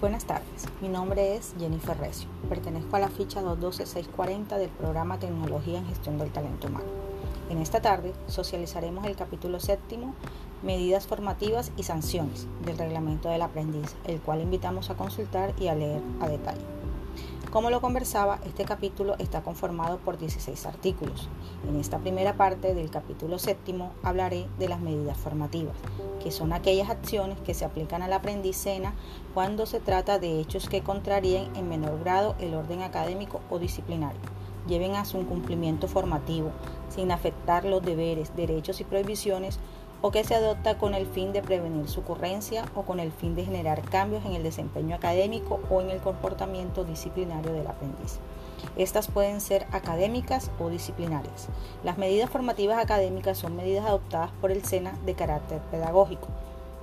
Buenas tardes, mi nombre es Jennifer Recio. Pertenezco a la ficha 212-640 del programa Tecnología en Gestión del Talento Humano. En esta tarde socializaremos el capítulo séptimo, Medidas formativas y sanciones del reglamento del aprendiz, el cual invitamos a consultar y a leer a detalle. Como lo conversaba, este capítulo está conformado por 16 artículos. En esta primera parte del capítulo séptimo hablaré de las medidas formativas, que son aquellas acciones que se aplican al aprendiz SENA cuando se trata de hechos que contraríen en menor grado el orden académico o disciplinario, lleven a su cumplimiento formativo, sin afectar los deberes, derechos y prohibiciones o que se adopta con el fin de prevenir su ocurrencia o con el fin de generar cambios en el desempeño académico o en el comportamiento disciplinario del aprendiz. Estas pueden ser académicas o disciplinarias. Las medidas formativas académicas son medidas adoptadas por el SENA de carácter pedagógico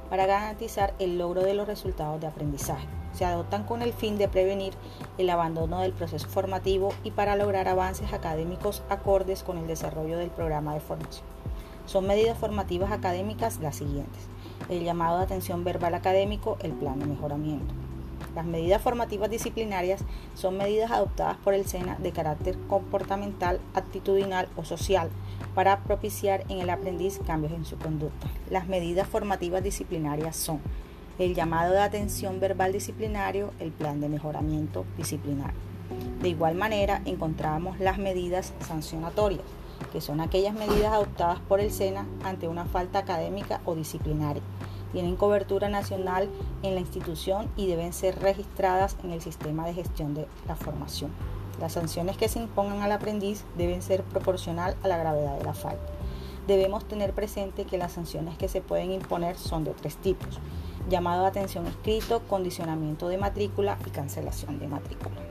para garantizar el logro de los resultados de aprendizaje. Se adoptan con el fin de prevenir el abandono del proceso formativo y para lograr avances académicos acordes con el desarrollo del programa de formación. Son medidas formativas académicas las siguientes. El llamado de atención verbal académico, el plan de mejoramiento. Las medidas formativas disciplinarias son medidas adoptadas por el SENA de carácter comportamental, actitudinal o social para propiciar en el aprendiz cambios en su conducta. Las medidas formativas disciplinarias son el llamado de atención verbal disciplinario, el plan de mejoramiento disciplinario. De igual manera, encontramos las medidas sancionatorias que son aquellas medidas adoptadas por el SENA ante una falta académica o disciplinaria. Tienen cobertura nacional en la institución y deben ser registradas en el sistema de gestión de la formación. Las sanciones que se impongan al aprendiz deben ser proporcional a la gravedad de la falta. Debemos tener presente que las sanciones que se pueden imponer son de tres tipos. Llamado de atención escrito, condicionamiento de matrícula y cancelación de matrícula.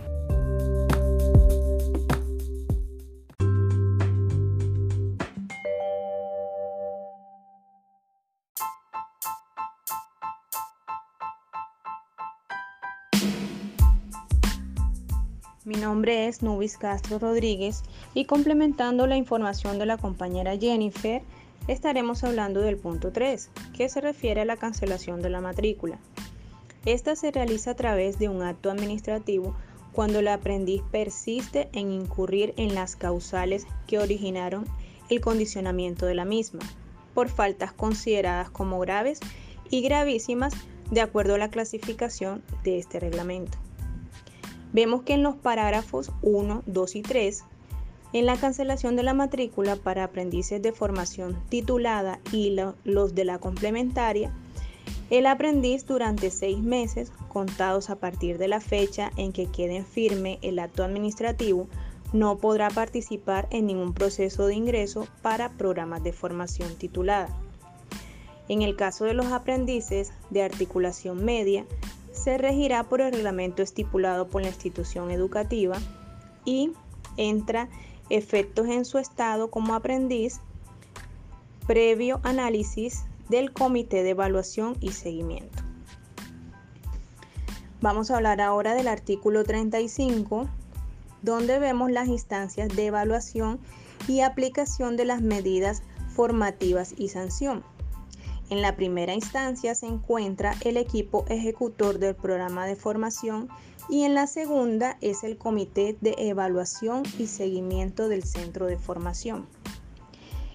Mi nombre es Nubis Castro Rodríguez y complementando la información de la compañera Jennifer, estaremos hablando del punto 3, que se refiere a la cancelación de la matrícula. Esta se realiza a través de un acto administrativo cuando el aprendiz persiste en incurrir en las causales que originaron el condicionamiento de la misma, por faltas consideradas como graves y gravísimas de acuerdo a la clasificación de este reglamento. Vemos que en los parágrafos 1, 2 y 3, en la cancelación de la matrícula para aprendices de formación titulada y los de la complementaria, el aprendiz durante seis meses, contados a partir de la fecha en que quede firme el acto administrativo, no podrá participar en ningún proceso de ingreso para programas de formación titulada. En el caso de los aprendices de articulación media, se regirá por el reglamento estipulado por la institución educativa y entra efectos en su estado como aprendiz previo análisis del Comité de Evaluación y Seguimiento. Vamos a hablar ahora del artículo 35, donde vemos las instancias de evaluación y aplicación de las medidas formativas y sanción. En la primera instancia se encuentra el equipo ejecutor del programa de formación y en la segunda es el comité de evaluación y seguimiento del centro de formación.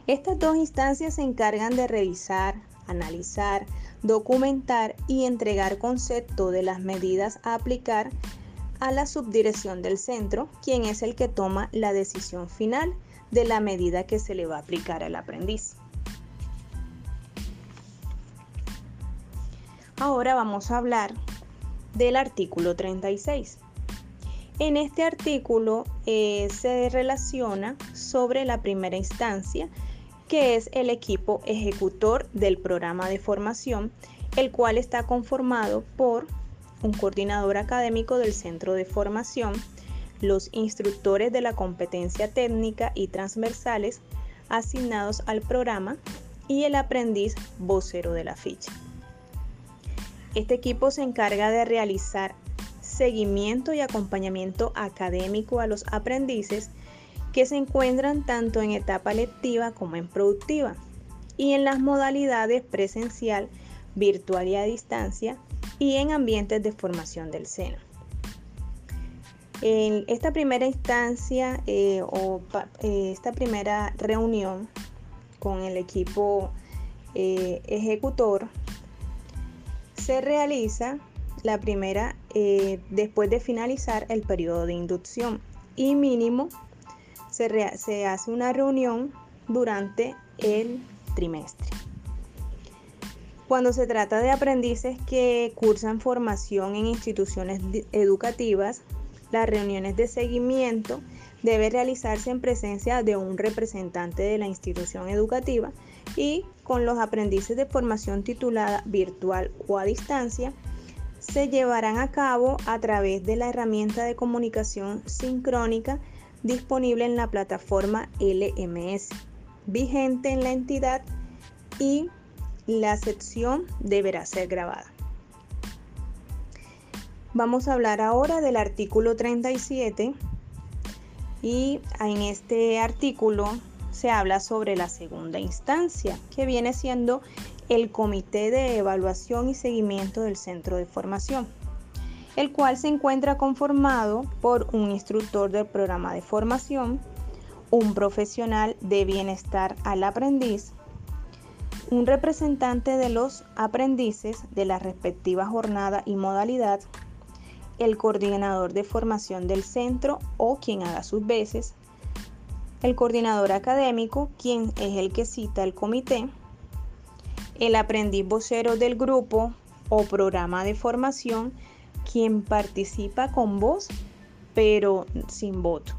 Estas dos instancias se encargan de revisar, analizar, documentar y entregar concepto de las medidas a aplicar a la subdirección del centro, quien es el que toma la decisión final de la medida que se le va a aplicar al aprendiz. Ahora vamos a hablar del artículo 36. En este artículo eh, se relaciona sobre la primera instancia, que es el equipo ejecutor del programa de formación, el cual está conformado por un coordinador académico del centro de formación, los instructores de la competencia técnica y transversales asignados al programa y el aprendiz vocero de la ficha. Este equipo se encarga de realizar seguimiento y acompañamiento académico a los aprendices que se encuentran tanto en etapa lectiva como en productiva y en las modalidades presencial, virtual y a distancia y en ambientes de formación del SENA. En esta primera instancia eh, o eh, esta primera reunión con el equipo eh, ejecutor se realiza la primera después de finalizar el periodo de inducción y mínimo se, se hace una reunión durante el trimestre. Cuando se trata de aprendices que cursan formación en instituciones educativas, las reuniones de seguimiento deben realizarse en presencia de un representante de la institución educativa y con los aprendices de formación titulada virtual o a distancia se llevarán a cabo a través de la herramienta de comunicación sincrónica disponible en la plataforma LMS, vigente en la entidad y la sección deberá ser grabada. Vamos a hablar ahora del artículo 37 y en este artículo se habla sobre la segunda instancia, que viene siendo el Comité de Evaluación y Seguimiento del Centro de Formación, el cual se encuentra conformado por un instructor del programa de formación, un profesional de bienestar al aprendiz, un representante de los aprendices de la respectiva jornada y modalidad, el coordinador de formación del centro o quien haga sus veces, el coordinador académico, quien es el que cita el comité, el aprendiz vocero del grupo o programa de formación, quien participa con voz pero sin voto.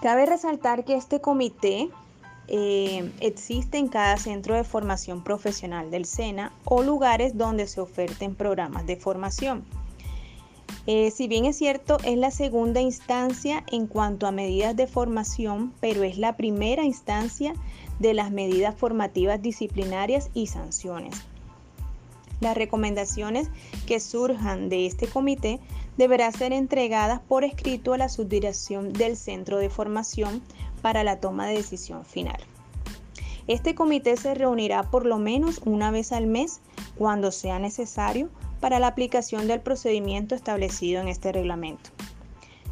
Cabe resaltar que este comité eh, existe en cada centro de formación profesional del SENA o lugares donde se oferten programas de formación. Eh, si bien es cierto, es la segunda instancia en cuanto a medidas de formación, pero es la primera instancia de las medidas formativas disciplinarias y sanciones. Las recomendaciones que surjan de este comité deberán ser entregadas por escrito a la subdirección del centro de formación para la toma de decisión final. Este comité se reunirá por lo menos una vez al mes cuando sea necesario para la aplicación del procedimiento establecido en este reglamento.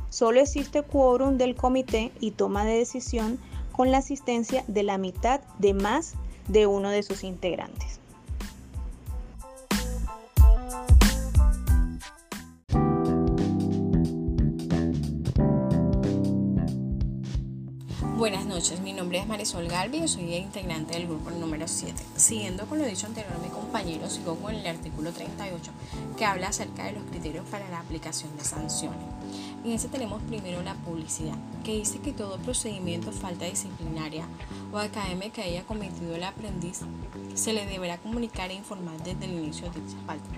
Solo existe quórum del comité y toma de decisión con la asistencia de la mitad de más de uno de sus integrantes. Noches, mi nombre es Marisol Galvi y soy integrante del grupo número 7. Siguiendo con lo dicho anterior mi compañero, sigo con el artículo 38 que habla acerca de los criterios para la aplicación de sanciones. En ese tenemos primero la publicidad, que dice que todo procedimiento falta disciplinaria o académica que haya cometido el aprendiz se le deberá comunicar e informar desde el inicio de dicha falta,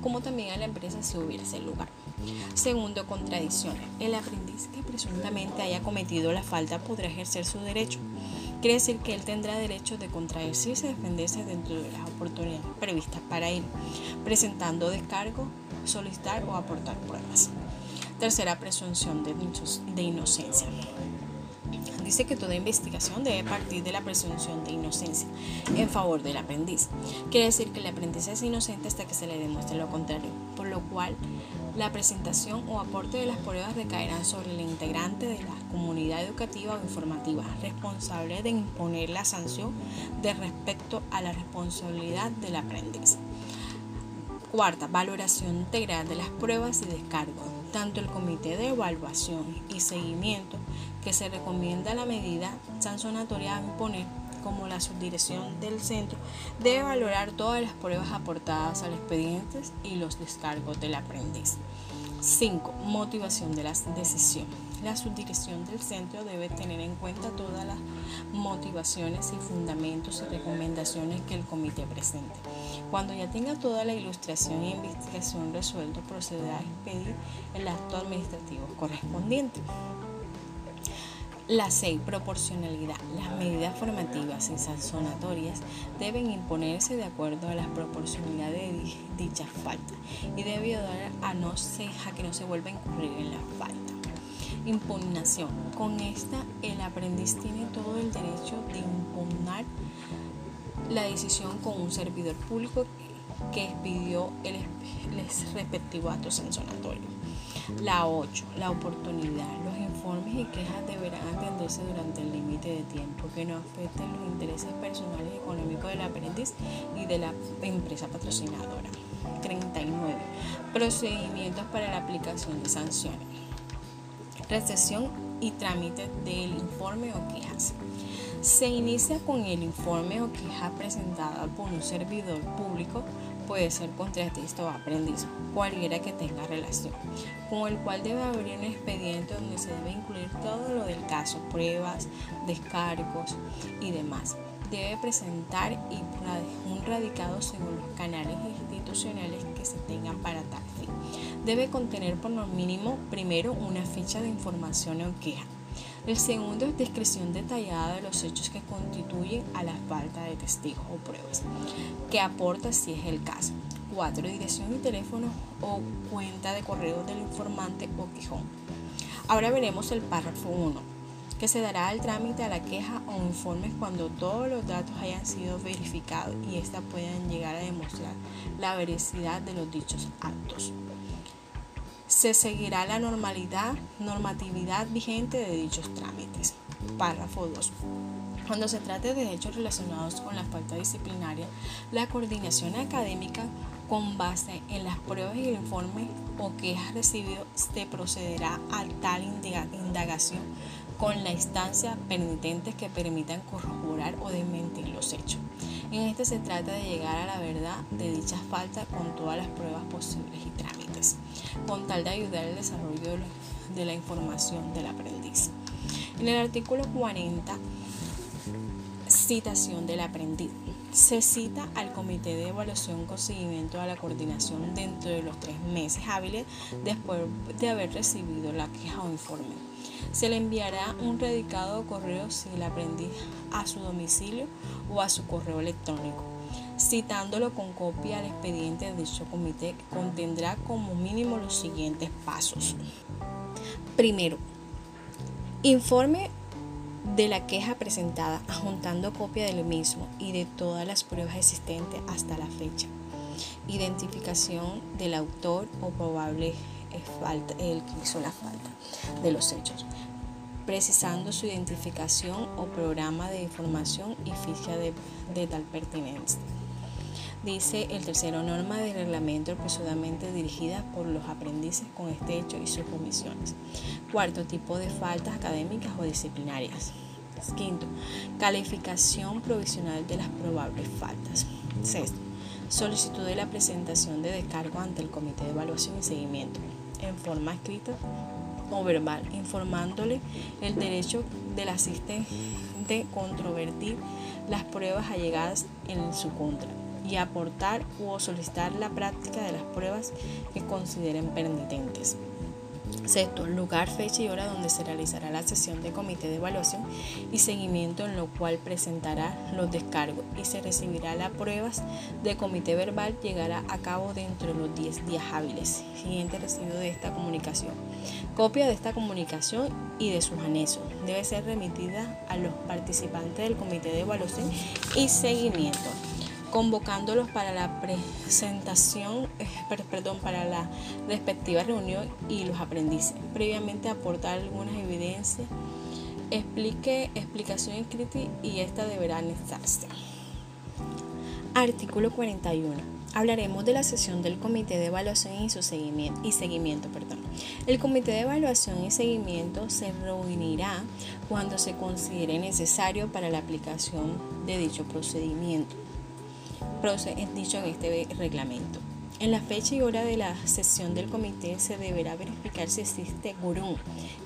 como, también a la empresa si hubiese lugar. Segundo, contradicciones. El aprendiz que presuntamente haya cometido la falta podrá ejercer su derecho. Quiere decir que él tendrá derecho de contradecirse y defenderse dentro de las oportunidades previstas para él, presentando descargo, solicitar o aportar pruebas. Tercera, presunción de inocencia dice que toda investigación debe partir de la presunción de inocencia en favor del aprendiz. Quiere decir que el aprendiz es inocente hasta que se le demuestre lo contrario, por lo cual la presentación o aporte de las pruebas recaerán sobre el integrante de la comunidad educativa o informativa, responsable de imponer la sanción de respecto a la responsabilidad del aprendiz. Cuarta, valoración integral de las pruebas y descargo. Tanto el comité de evaluación y seguimiento que se recomienda la medida sancionatoria a imponer como la subdirección del centro debe valorar todas las pruebas aportadas al expediente y los descargos del aprendiz. 5. Motivación de la decisión. La subdirección del centro debe tener en cuenta todas las motivaciones y fundamentos y recomendaciones que el comité presente. Cuando ya tenga toda la ilustración e investigación resuelto, procederá a expedir el acto administrativo correspondiente. La 6. Proporcionalidad. Las medidas formativas y sancionatorias deben imponerse de acuerdo a la proporcionalidad de dicha falta y ayudar a, no se, a que no se vuelva a incurrir en la falta. Impugnación. Con esta, el aprendiz tiene todo el derecho de impugnar la decisión con un servidor público que expidió el, respectivo acto sancionatorio. La 8. La oportunidad. Informes y quejas deberán atenderse durante el límite de tiempo que no afecten los intereses personales y económicos del aprendiz y de la empresa patrocinadora. 39. Procedimientos para la aplicación de sanciones. Recepción y trámite del informe o quejas. Se inicia con el informe o queja presentada por un servidor público puede ser contratista o aprendiz, cualquiera que tenga relación, con el cual debe abrir un expediente donde se debe incluir todo lo del caso, pruebas, descargos y demás. Debe presentar un radicado según los canales institucionales que se tengan para tal fin. Debe contener por lo mínimo primero una ficha de información o queja el segundo es descripción detallada de los hechos que constituyen a la falta de testigos o pruebas, que aporta si es el caso. 4. Dirección y teléfono o cuenta de correo del informante o quejón. Ahora veremos el párrafo 1, que se dará al trámite a la queja o informes cuando todos los datos hayan sido verificados y ésta puedan llegar a demostrar la veracidad de los dichos actos se seguirá la normalidad, normatividad vigente de dichos trámites. Párrafo 2. Cuando se trate de hechos relacionados con la falta disciplinaria, la coordinación académica con base en las pruebas y el informe o quejas recibido se procederá a tal indagación con la instancia penitente que permitan corroborar o desmentir los hechos. En este se trata de llegar a la verdad de dichas faltas con todas las pruebas posibles y trámites, con tal de ayudar al desarrollo de la información del aprendiz. En el artículo 40, citación del aprendiz. Se cita al comité de evaluación con seguimiento a la coordinación dentro de los tres meses hábiles después de haber recibido la queja o informe. Se le enviará un redicado correo si el aprendiz a su domicilio o a su correo electrónico, citándolo con copia al expediente de dicho comité que contendrá como mínimo los siguientes pasos. Primero, informe de la queja presentada, adjuntando copia del mismo y de todas las pruebas existentes hasta la fecha. Identificación del autor o probable falta, el que hizo la falta de los hechos, precisando su identificación o programa de información y ficha de, tal pertinencia. Dice el tercero, norma de reglamento presuntamente dirigida por los aprendices con este hecho y sus comisiones. Cuarto, tipo de faltas académicas o disciplinarias. Quinto, calificación provisional de las probables faltas. Sexto, solicitud de la presentación de descargo ante el Comité de Evaluación y Seguimiento en forma escrita o verbal, informándole el derecho del asistente de controvertir las pruebas allegadas en su contra y aportar o solicitar la práctica de las pruebas que consideren penitentes. Sexto, lugar, fecha y hora donde se realizará la sesión de comité de evaluación y seguimiento en lo cual presentará los descargos y se recibirá las pruebas de comité verbal llegará a cabo dentro de los 10 días hábiles. Siguiente recibido de esta comunicación. Copia de esta comunicación y de sus anexos debe ser remitida a los participantes del comité de evaluación y seguimiento convocándolos para la presentación, eh, perdón, para la respectiva reunión y los aprendices. Previamente aportar algunas evidencias, explique explicación escrita y esta deberá anexarse. Artículo 41. Hablaremos de la sesión del Comité de Evaluación y su seguimiento. Y seguimiento perdón. El Comité de Evaluación y Seguimiento se reunirá cuando se considere necesario para la aplicación de dicho procedimiento dicho en este reglamento. En la fecha y hora de la sesión del comité se deberá verificar si existe quórum,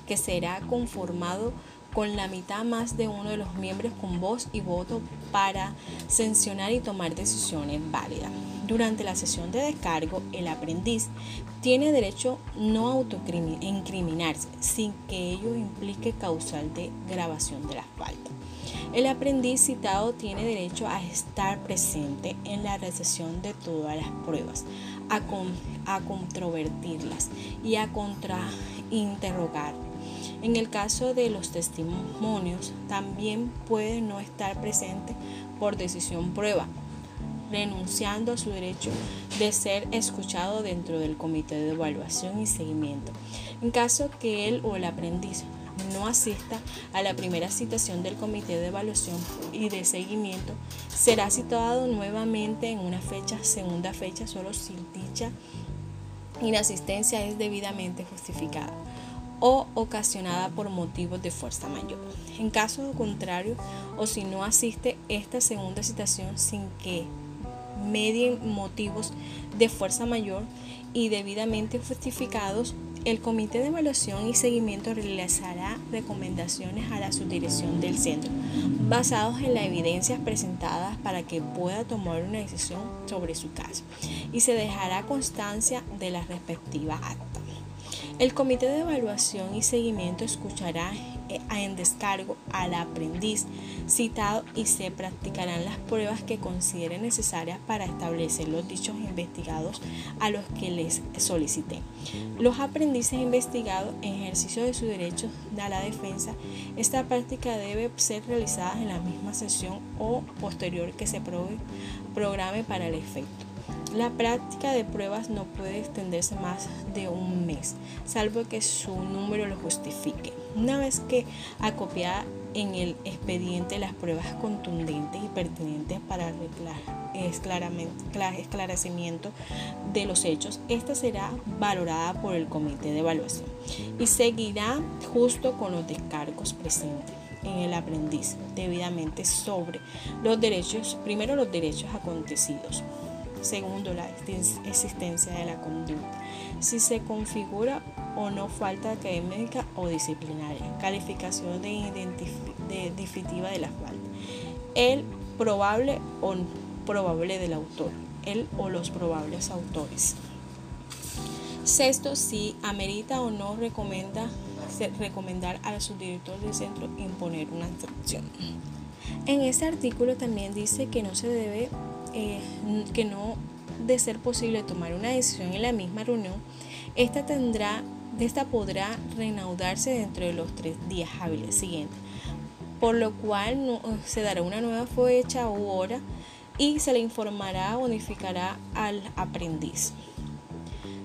que será conformado con la mitad más de uno de los miembros con voz y voto para sancionar y tomar decisiones válidas. Durante la sesión de descargo, el aprendiz tiene derecho no autoincriminarse sin que ello implique causal de grabación de la falta. El aprendiz citado tiene derecho a estar presente en la recepción de todas las pruebas, a, a controvertirlas y a contrainterrogar. En el caso de los testimonios, también puede no estar presente por decisión prueba, renunciando a su derecho de ser escuchado dentro del comité de evaluación y seguimiento. En caso que él o el aprendiz no asista a la primera citación del comité de evaluación y de seguimiento, será citado nuevamente en una fecha, segunda fecha, solo si dicha inasistencia es debidamente justificada o ocasionada por motivos de fuerza mayor. En caso contrario, o si no asiste esta segunda citación sin que medien motivos de fuerza mayor y debidamente justificados, el Comité de Evaluación y Seguimiento realizará recomendaciones a la subdirección del centro, basados en las evidencias presentadas para que pueda tomar una decisión sobre su caso, y se dejará constancia de la respectiva acta. El Comité de Evaluación y Seguimiento escuchará en descargo al aprendiz citado y se practicarán las pruebas que considere necesarias para establecer los dichos investigados a los que les solicité. Los aprendices investigados en ejercicio de su derecho a la defensa, esta práctica debe ser realizada en la misma sesión o posterior que se programe para el efecto. La práctica de pruebas no puede extenderse más de un mes, salvo que su número lo justifique. Una vez que acopiada en el expediente las pruebas contundentes y pertinentes para el esclarecimiento de los hechos, esta será valorada por el comité de evaluación y seguirá justo con los descargos presentes en el aprendiz debidamente sobre los derechos, primero los derechos acontecidos, Segundo, la existencia de la conducta. Si se configura o no falta académica o disciplinaria. Calificación de, de definitiva de la falta. El probable o probable del autor. El o los probables autores. Sexto, si amerita o no recomienda recomendar al subdirector del centro imponer una sanción. En este artículo también dice que no se debe eh, que no de ser posible tomar una decisión en la misma reunión, esta tendrá, esta podrá reanudarse dentro de los tres días hábiles siguientes, por lo cual se dará una nueva fecha u hora y se le informará o notificará al aprendiz.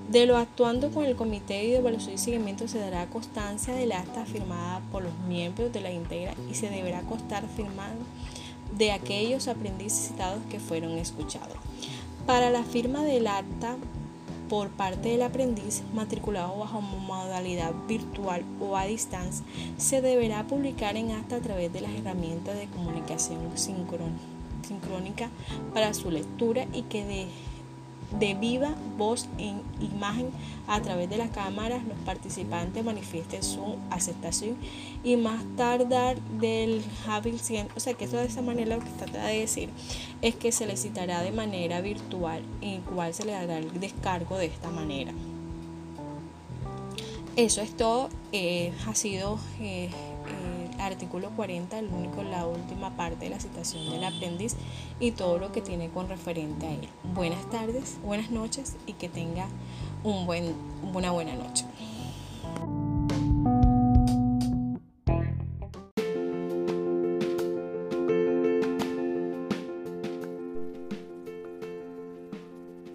De lo actuando con el Comité de Evaluación y Seguimiento se dará constancia del acta firmada por los miembros de la integra y se deberá constar firmado de aquellos aprendices citados que fueron escuchados. Para la firma del acta por parte del aprendiz matriculado bajo modalidad virtual o a distancia, se deberá publicar en acta a través de las herramientas de comunicación sincrónica para su lectura y que de de viva voz en imagen a través de las cámaras, los participantes manifiesten su aceptación y más tardar del hábil o sea que eso de esa manera lo que trata de decir es que se le citará de manera virtual en cual se le dará el descargo de esta manera. Eso es todo, eh, ha sido eh, artículo 40, el único, la última parte de la citación del aprendiz y todo lo que tiene con referente a él. Buenas tardes, buenas noches y que tenga una buena noche.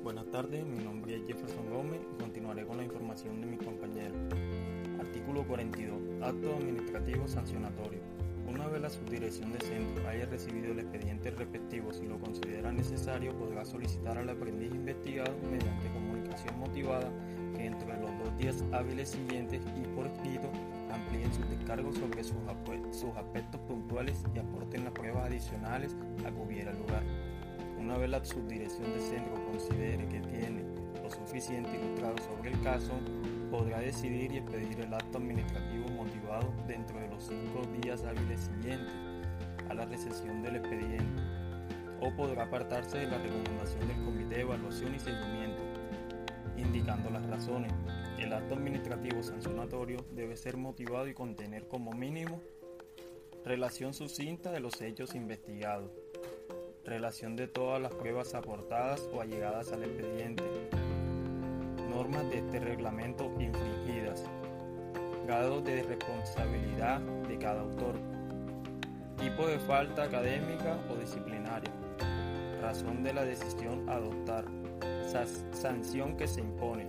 Buenas tardes, mi nombre es Jefferson Gómez y continuaré con la información de mis compañeros. Artículo 42. Acto administrativo sancionatorio. Una vez la subdirección de centro haya recibido el expediente respectivo, si lo considera necesario, podrá solicitar al aprendiz investigado mediante comunicación motivada que dentro de los dos días hábiles siguientes y por escrito amplíen sus descargos sobre sus, sus aspectos puntuales y aporten las pruebas adicionales a que hubiera lugar. Una vez la subdirección de centro considere que tiene lo suficiente ilustrado sobre el caso, podrá decidir y expedir el acto administrativo motivado dentro de los cinco días hábiles siguientes a la recesión del expediente, o podrá apartarse de la recomendación del Comité de Evaluación y Seguimiento, indicando las razones. El acto administrativo sancionatorio debe ser motivado y contener como mínimo relación sucinta de los hechos investigados, relación de todas las pruebas aportadas o allegadas al expediente, normas de este reglamento infringidas, grado de responsabilidad de cada autor. Tipo de falta académica o disciplinaria, razón de la decisión a adoptar, sanción que se impone.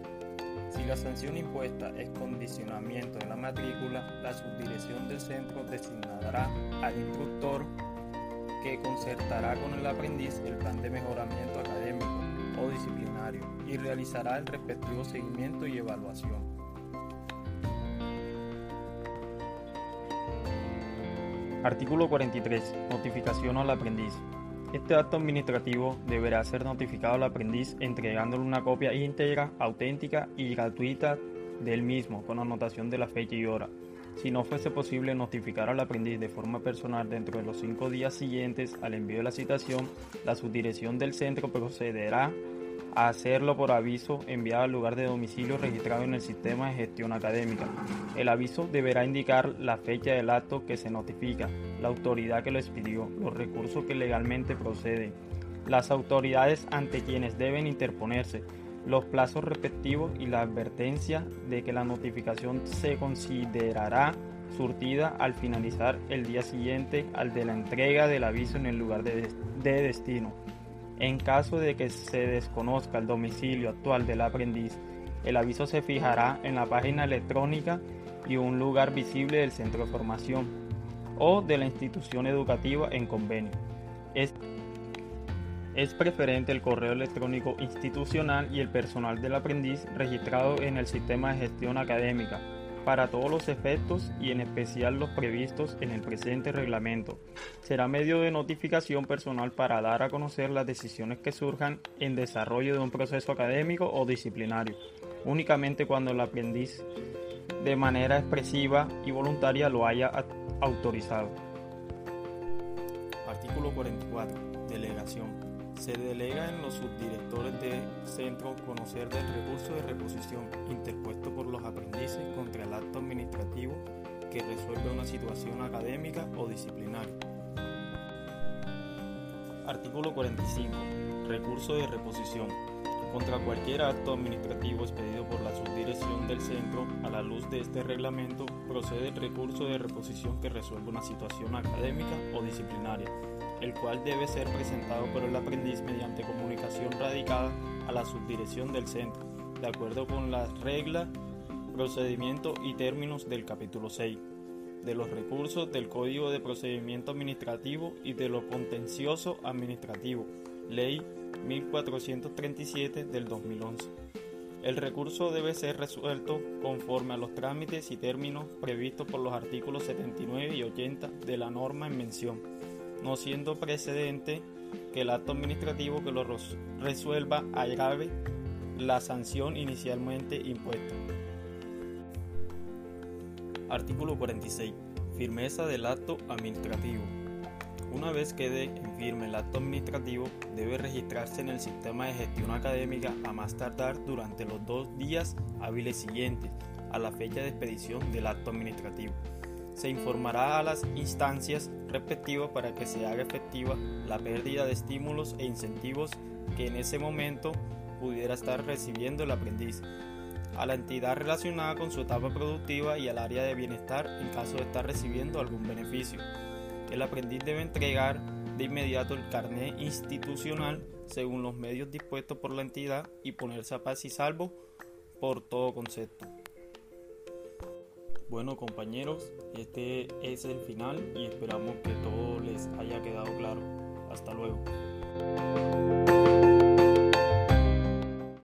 Si la sanción impuesta es condicionamiento de la matrícula, la subdirección del centro designará al instructor que concertará con el aprendiz el plan de mejoramiento académico disciplinario y realizará el respectivo seguimiento y evaluación. Artículo 43. Notificación al aprendiz. Este acto administrativo deberá ser notificado al aprendiz entregándole una copia íntegra, auténtica y gratuita del mismo con anotación de la fecha y hora. Si no fuese posible notificar al aprendiz de forma personal dentro de los cinco días siguientes al envío de la citación, la subdirección del centro procederá a hacerlo por aviso enviado al lugar de domicilio registrado en el sistema de gestión académica. El aviso deberá indicar la fecha del acto que se notifica, la autoridad que lo expidió, los recursos que legalmente proceden, las autoridades ante quienes deben interponerse, los plazos respectivos y la advertencia de que la notificación se considerará surtida al finalizar el día siguiente al de la entrega del aviso en el lugar de, de destino. En caso de que se desconozca el domicilio actual del aprendiz, el aviso se fijará en la página electrónica y un lugar visible del centro de formación o de la institución educativa en convenio. Es, es preferente el correo electrónico institucional y el personal del aprendiz registrado en el sistema de gestión académica para todos los efectos y en especial los previstos en el presente reglamento. Será medio de notificación personal para dar a conocer las decisiones que surjan en desarrollo de un proceso académico o disciplinario, únicamente cuando el aprendiz de manera expresiva y voluntaria lo haya autorizado. Artículo 44. Delegación. Se delega en los subdirectores de centro conocer del recurso de reposición interpuesto por los aprendices contra el acto administrativo que resuelve una situación académica o disciplinaria. Artículo 45. Recurso de reposición. Contra cualquier acto administrativo expedido por la subdirección del centro, a la luz de este reglamento, procede el recurso de reposición que resuelve una situación académica o disciplinaria el cual debe ser presentado por el aprendiz mediante comunicación radicada a la subdirección del centro, de acuerdo con las reglas, procedimiento y términos del capítulo 6, de los recursos del Código de Procedimiento Administrativo y de lo contencioso administrativo, Ley 1437 del 2011. El recurso debe ser resuelto conforme a los trámites y términos previstos por los artículos 79 y 80 de la norma en mención no siendo precedente que el acto administrativo que lo resuelva agrave la sanción inicialmente impuesta. Artículo 46. Firmeza del acto administrativo. Una vez quede firme el acto administrativo, debe registrarse en el sistema de gestión académica a más tardar durante los dos días hábiles siguientes a la fecha de expedición del acto administrativo se informará a las instancias respectivas para que se haga efectiva la pérdida de estímulos e incentivos que en ese momento pudiera estar recibiendo el aprendiz, a la entidad relacionada con su etapa productiva y al área de bienestar en caso de estar recibiendo algún beneficio. El aprendiz debe entregar de inmediato el carnet institucional según los medios dispuestos por la entidad y ponerse a paz y salvo por todo concepto. Bueno compañeros, este es el final y esperamos que todo les haya quedado claro. Hasta luego.